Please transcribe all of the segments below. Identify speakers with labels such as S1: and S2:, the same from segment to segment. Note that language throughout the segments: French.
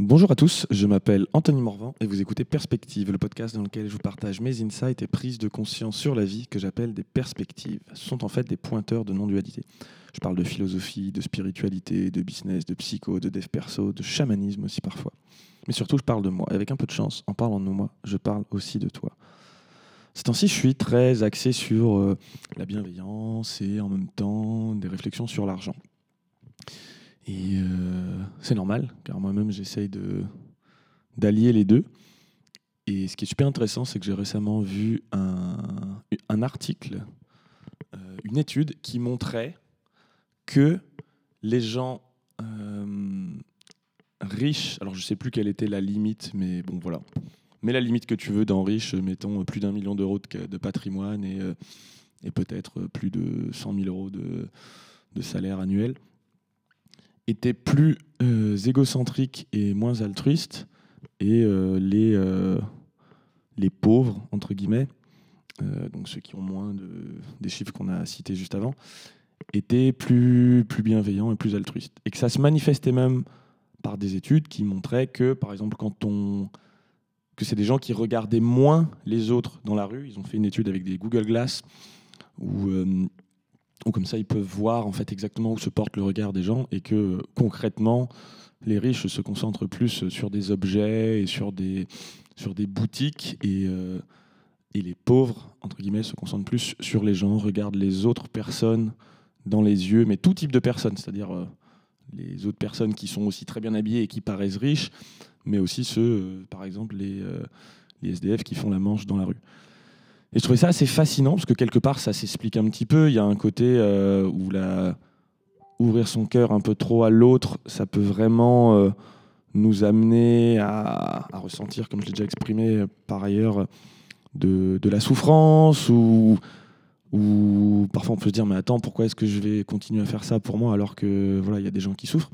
S1: Bonjour à tous, je m'appelle Anthony Morvan et vous écoutez Perspective, le podcast dans lequel je vous partage mes insights et prises de conscience sur la vie que j'appelle des perspectives. Ce sont en fait des pointeurs de non-dualité. Je parle de philosophie, de spiritualité, de business, de psycho, de dev perso, de chamanisme aussi parfois. Mais surtout, je parle de moi. Et avec un peu de chance, en parlant de moi, je parle aussi de toi. Ces temps-ci, je suis très axé sur euh, la bienveillance et en même temps des réflexions sur l'argent. Et euh, c'est normal, car moi-même, j'essaye d'allier les deux. Et ce qui est super intéressant, c'est que j'ai récemment vu un, un article, euh, une étude qui montrait que les gens euh, riches, alors je ne sais plus quelle était la limite, mais bon voilà, mais la limite que tu veux dans riche, mettons plus d'un million d'euros de, de, patrimoine et, et peut-être plus de 100 000 euros de, de salaire annuel, étaient plus euh, égocentriques et moins altruistes, et euh, les, euh, les pauvres, entre guillemets, donc ceux qui ont moins de, des chiffres qu'on a cités juste avant, étaient plus, plus bienveillants et plus altruistes. Et que ça se manifestait même par des études qui montraient que, par exemple, quand on que c'est des gens qui regardaient moins les autres dans la rue. Ils ont fait une étude avec des Google Glass où ou comme ça ils peuvent voir en fait exactement où se porte le regard des gens et que concrètement les riches se concentrent plus sur des objets et sur des, sur des boutiques et, euh, et les pauvres entre guillemets se concentrent plus sur les gens, regardent les autres personnes dans les yeux, mais tout type de personnes, c'est-à-dire euh, les autres personnes qui sont aussi très bien habillées et qui paraissent riches, mais aussi ceux, euh, par exemple, les, les SDF qui font la manche dans la rue. Et je trouvais ça assez fascinant parce que quelque part ça s'explique un petit peu. Il y a un côté euh, où ouvrir son cœur un peu trop à l'autre, ça peut vraiment euh, nous amener à, ressentir, comme je l'ai déjà exprimé par ailleurs, de, la souffrance ou, parfois on peut se dire mais attends pourquoi est-ce que je vais continuer à faire ça pour moi alors que voilà il y a des gens qui souffrent.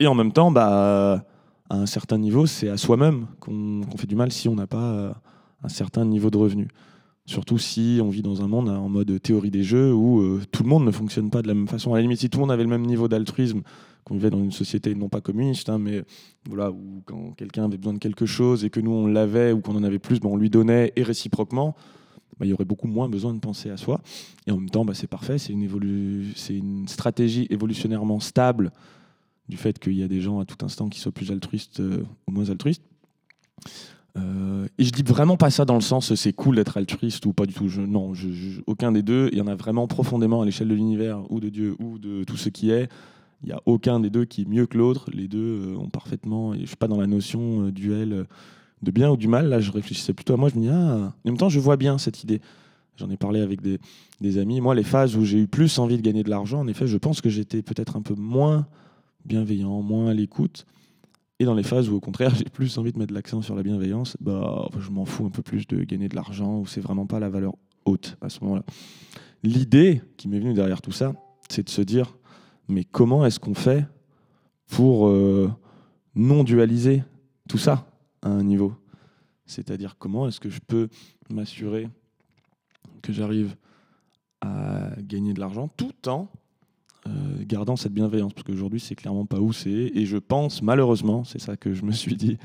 S1: Et en même temps bah à un certain niveau c'est à soi-même qu'on qu fait du mal si on n'a pas un certain niveau de revenu. Surtout si on vit dans un monde en mode théorie des jeux où euh, tout le monde ne fonctionne pas de la même façon. À la limite, si tout le monde avait le même niveau d'altruisme, qu'on vivait dans une société non pas communiste, hein, mais voilà, où quand quelqu'un avait besoin de quelque chose et que nous on l'avait ou qu'on en avait plus, ben, on lui donnait et réciproquement, ben, il y aurait beaucoup moins besoin de penser à soi. Et en même temps, ben, c'est parfait, c'est une stratégie évolutionnairement stable du fait qu'il y a des gens à tout instant qui soient plus altruistes euh, ou moins altruistes. Euh, et je dis vraiment pas ça dans le sens c'est cool d'être altruiste ou pas du tout. Je, non, aucun des deux. Il y en a vraiment profondément à l'échelle de l'univers ou de Dieu ou de tout ce qui est. Il n'y a aucun des deux qui est mieux que l'autre. Les deux euh, ont parfaitement. Et je suis pas dans la notion euh, duel de bien ou du mal. Là, je réfléchissais plutôt à moi. Je me dis, ah, en même temps, je vois bien cette idée. J'en ai parlé avec des, des, amis. Moi, les phases où j'ai eu plus envie de gagner de l'argent, en effet, je pense que j'étais peut-être un peu moins bienveillant, moins à l'écoute. Et dans les phases où, au contraire, j'ai plus envie de mettre l'accent sur la bienveillance, bah, je m'en fous un peu plus de gagner de l'argent, où c'est vraiment pas la valeur haute à ce moment-là. L'idée qui m'est venue derrière tout ça, c'est de se dire, mais comment est-ce qu'on fait pour euh, non dualiser tout ça à un niveau? C'est-à-dire, comment est-ce que je peux m'assurer que j'arrive à gagner de l'argent tout en gardant cette bienveillance, parce qu'aujourd'hui, c'est clairement pas où c'est. Et je pense, malheureusement, c'est ça que je me suis dit,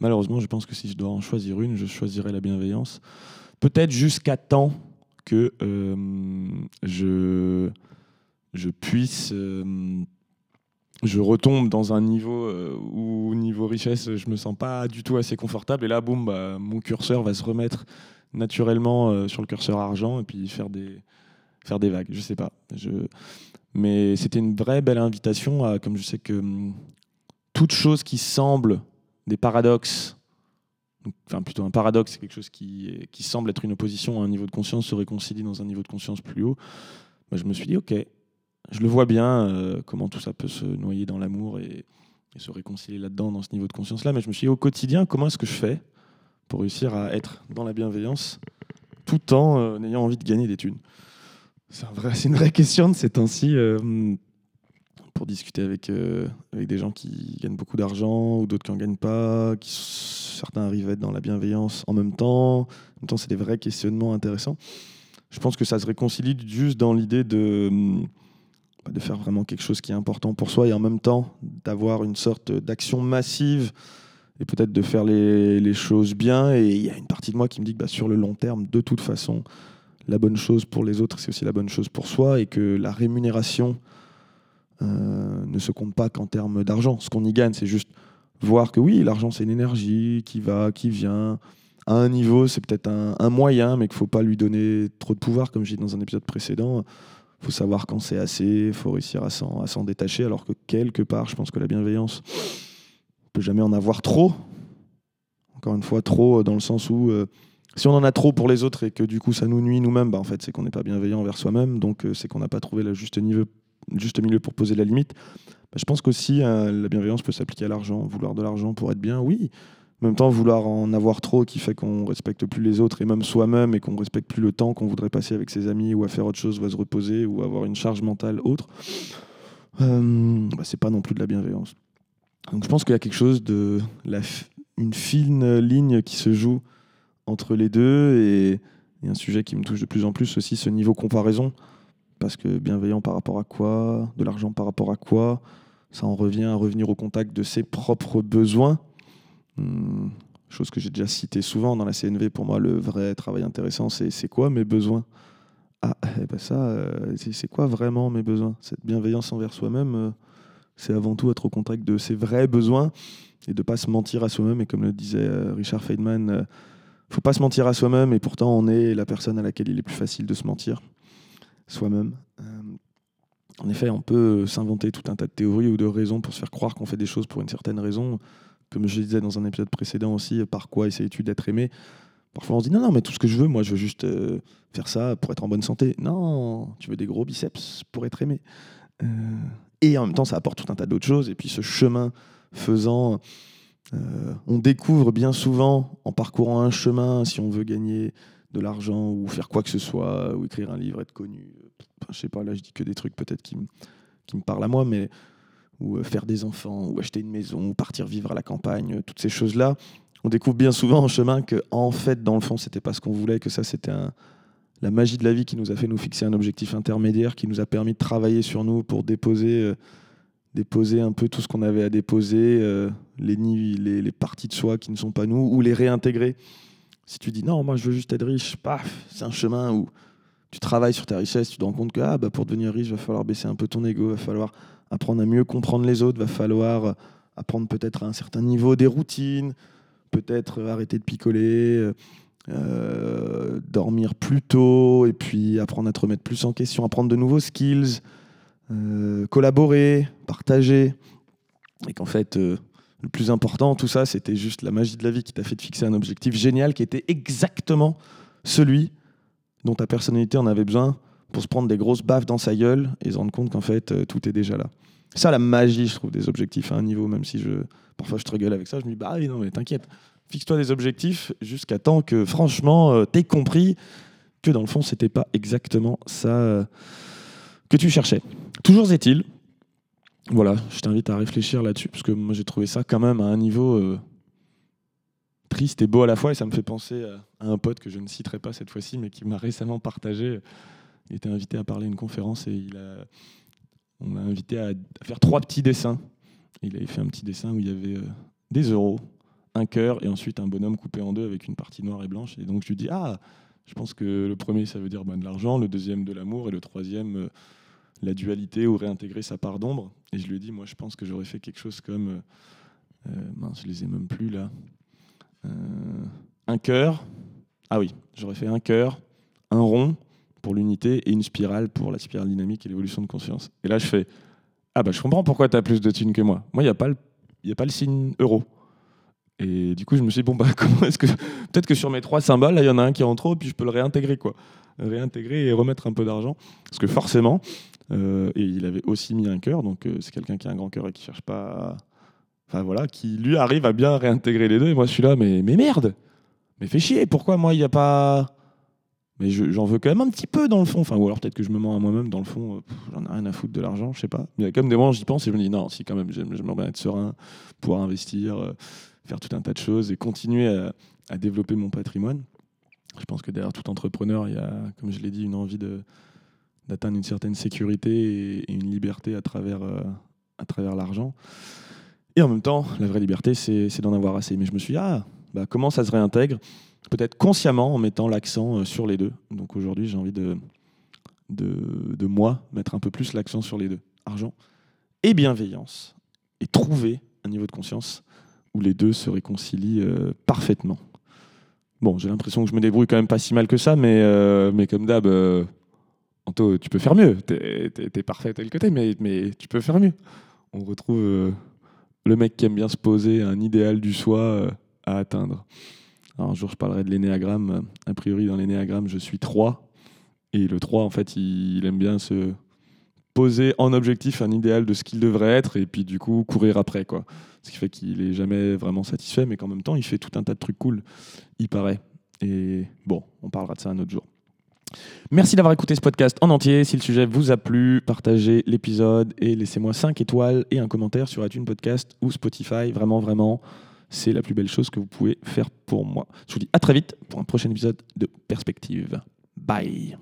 S1: malheureusement, je pense que si je dois en choisir une, je choisirais la bienveillance. Peut-être jusqu'à temps que euh, je, je puisse. Euh, je retombe dans un niveau euh, où, niveau richesse, je me sens pas du tout assez confortable. Et là, boum, bah, mon curseur va se remettre naturellement sur le curseur argent et puis faire des, faire des vagues. Je sais pas. Je... Mais c'était une vraie belle invitation à, comme je sais que hum, toute chose qui semble des paradoxes, enfin plutôt un paradoxe, c'est quelque chose qui, qui semble être une opposition à un niveau de conscience se réconcilie dans un niveau de conscience plus haut. Bah, je me suis dit, ok, je le vois bien, euh, comment tout ça peut se noyer dans l'amour et, se réconcilier là-dedans, dans ce niveau de conscience-là. Mais je me suis dit, au quotidien, comment est-ce que je fais pour réussir à être dans la bienveillance tout en euh, ayant envie de gagner des thunes? C'est un une vraie question de ces temps-ci euh, pour discuter avec, euh, avec des gens qui gagnent beaucoup d'argent ou d'autres qui n'en gagnent pas, qui, certains arrivent à être dans la bienveillance en même temps. En même temps, c'est des vrais questionnements intéressants. Je pense que ça se réconcilie juste dans l'idée de, bah, de faire vraiment quelque chose qui est important pour soi et en même temps d'avoir une sorte d'action massive et peut-être de faire les, choses bien. Et il y a une partie de moi qui me dit que bah, sur le long terme, de toute façon, la bonne chose pour les autres, c'est aussi la bonne chose pour soi, et que la rémunération euh, ne se compte pas qu'en termes d'argent. Ce qu'on y gagne, c'est juste voir que oui, l'argent, c'est une énergie qui va, qui vient. À un niveau, c'est peut-être un, moyen, mais qu'il ne faut pas lui donner trop de pouvoir, comme j'ai dit dans un épisode précédent. Il faut savoir quand c'est assez, il faut réussir à s'en détacher, alors que quelque part, je pense que la bienveillance, on peut jamais en avoir trop. Encore une fois, trop dans le sens où euh, si on en a trop pour les autres et que du coup ça nous nuit nous-mêmes, bah, en fait, c'est qu'on n'est pas bienveillant envers soi-même, donc euh, c'est qu'on n'a pas trouvé le juste, niveau, juste milieu pour poser la limite. Bah, je pense qu'aussi euh, la bienveillance peut s'appliquer à l'argent. Vouloir de l'argent pour être bien, oui. En même temps, vouloir en avoir trop qui fait qu'on respecte plus les autres et même soi-même et qu'on respecte plus le temps qu'on voudrait passer avec ses amis ou à faire autre chose, ou à se reposer ou avoir une charge mentale autre, euh, bah, c'est pas non plus de la bienveillance. Donc je pense qu'il y a quelque chose de la une fine ligne qui se joue entre les deux et, et un sujet qui me touche de plus en plus aussi, ce niveau comparaison. Parce que bienveillant par rapport à quoi De l'argent par rapport à quoi Ça en revient à revenir au contact de ses propres besoins. Hmm, chose que j'ai déjà citée souvent dans la CNV. Pour moi, le vrai travail intéressant, c'est c'est quoi mes besoins? Ah, eh ben ça, euh, c'est quoi vraiment mes besoins? Cette bienveillance envers soi-même, euh, c'est avant tout être au contact de ses vrais besoins et de pas se mentir à soi-même. Et comme le disait euh, Richard Feynman, faut pas se mentir à soi-même et pourtant on est la personne à laquelle il est plus facile de se mentir soi-même. Euh, en effet, on peut s'inventer tout un tas de théories ou de raisons pour se faire croire qu'on fait des choses pour une certaine raison. Comme je disais dans un épisode précédent aussi, par quoi essayes-tu d'être aimé? Parfois on se dit non, non, mais tout ce que je veux, moi je veux juste euh, faire ça pour être en bonne santé. Non, tu veux des gros biceps pour être aimé. Euh, et en même temps, ça apporte tout un tas d'autres choses. Et puis ce chemin faisant, on découvre bien souvent en parcourant un chemin, si on veut gagner de l'argent ou faire quoi que ce soit, ou écrire un livre, être connu. je sais pas, là je dis que des trucs peut-être qui, me parlent à moi, mais ou euh, faire des enfants, ou acheter une maison, ou partir vivre à la campagne, toutes ces choses-là, on découvre bien souvent en chemin que en fait, dans le fond, c'était pas ce qu'on voulait, que ça c'était la magie de la vie qui nous a fait nous fixer un objectif intermédiaire, qui nous a permis de travailler sur nous pour déposer, euh, déposer un peu tout ce qu'on avait à déposer, euh, les, les, parties de soi qui ne sont pas nous, ou les réintégrer. Si tu dis non, moi je veux juste être riche, paf, c'est un chemin où tu travailles sur ta richesse, tu te rends compte que ah, bah, pour devenir riche, va falloir baisser un peu ton ego, va falloir apprendre à mieux comprendre les autres, va falloir apprendre peut-être à un certain niveau des routines, peut-être arrêter de picoler, euh, dormir plus tôt, et puis apprendre à te remettre plus en question, apprendre de nouveaux skills, euh, collaborer, partager, et qu'en fait, euh, le plus important, tout ça, c'était juste la magie de la vie qui t'a fait fixer un objectif génial qui était exactement celui dont ta personnalité en avait besoin pour se prendre des grosses baffes dans sa gueule et se rendre compte qu'en fait, euh, tout est déjà là. Ça, la magie, je trouve, des objectifs à un niveau, même si parfois je te rigole avec ça, je me dis, bah oui, non, mais t'inquiète, fixe-toi des objectifs jusqu'à temps que, franchement, t'aies compris que dans le fond, c'était pas exactement ça que tu cherchais. Toujours est-il voilà, je t'invite à réfléchir là-dessus, parce que moi j'ai trouvé ça quand même à un niveau euh, triste et beau à la fois, et ça me fait penser à, un pote que je ne citerai pas cette fois-ci, mais qui m'a récemment partagé. Il était invité à parler à une conférence et il a, on l'a invité à, faire trois petits dessins. Il avait fait un petit dessin où il y avait euh, des euros, un cœur et ensuite un bonhomme coupé en deux avec une partie noire et blanche. Et donc je lui dis ah, je pense que le premier ça veut dire de l'argent, le deuxième de l'amour et le troisième euh, la dualité ou réintégrer sa part d'ombre. Et je lui ai dit, moi, je pense que j'aurais fait quelque chose comme. Euh, euh mince, je les ai même plus là. Euh, un cœur. Ah oui, j'aurais fait un cœur, un rond pour l'unité et une spirale pour la spirale dynamique et l'évolution de conscience. Et là, je fais Ah bah, je comprends pourquoi tu as plus de thunes que moi. Moi, il n'y a, pas a pas le signe euro. Et du coup, je me suis dit, bon, bah, comment est-ce que. Peut-être que sur mes trois symboles, il y en a un qui est en trop, puis je peux le réintégrer, quoi. Réintégrer et remettre un peu d'argent. Parce que forcément, euh, et il avait aussi mis un cœur, donc euh, c'est quelqu'un qui a un grand cœur et qui cherche pas. Enfin voilà, qui lui arrive à bien réintégrer les deux. Et moi je suis là, mais, mais merde Mais fais chier, pourquoi moi il n'y a pas. Mais j'en veux quand même un petit peu dans le fond. Enfin, ou alors peut-être que je me mens à moi-même dans le fond, euh, j'en ai rien à foutre de l'argent, je sais pas. Mais il y a quand même des moments où j'y pense et je me dis non, si quand même, j'aimerais bien être serein, pouvoir investir, faire tout un tas de choses et continuer à, développer mon patrimoine. Je pense que derrière tout entrepreneur, il y a, comme je l'ai dit, une envie d'atteindre une certaine sécurité et, une liberté à travers, euh, à travers l'argent. Et en même temps, la vraie liberté, c'est d'en avoir assez. Mais je me suis dit, ah, bah, comment ça se réintègre Peut-être consciemment en mettant l'accent sur les deux. Donc aujourd'hui, j'ai envie de, de, de moi mettre un peu plus l'accent sur les deux. Argent et bienveillance. Et trouver un niveau de conscience où les deux se réconcilient euh, parfaitement. Bon, j'ai l'impression que je me débrouille quand même pas si mal que ça, mais, euh, mais comme d'hab, euh, Anto, tu peux faire mieux. T'es es, parfait tel que t'es, mais, mais tu peux faire mieux. On retrouve le mec qui aime bien se poser un idéal du soi à atteindre. Alors, un jour, je parlerai de l'énéagramme. A priori, dans l'énéagramme, je suis 3. Et le 3, en fait, il, aime bien se poser en objectif un idéal de ce qu'il devrait être et puis du coup courir après quoi. Ce qui fait qu'il est jamais vraiment satisfait mais qu'en même temps il fait tout un tas de trucs cool, il paraît. Et bon, on parlera de ça un autre jour. Merci d'avoir écouté ce podcast en entier. Si le sujet vous a plu, partagez l'épisode et laissez-moi 5 étoiles et un commentaire sur iTunes Podcast ou Spotify. Vraiment, vraiment, c'est la plus belle chose que vous pouvez faire pour moi. Je vous dis à très vite pour un prochain épisode de Perspective. Bye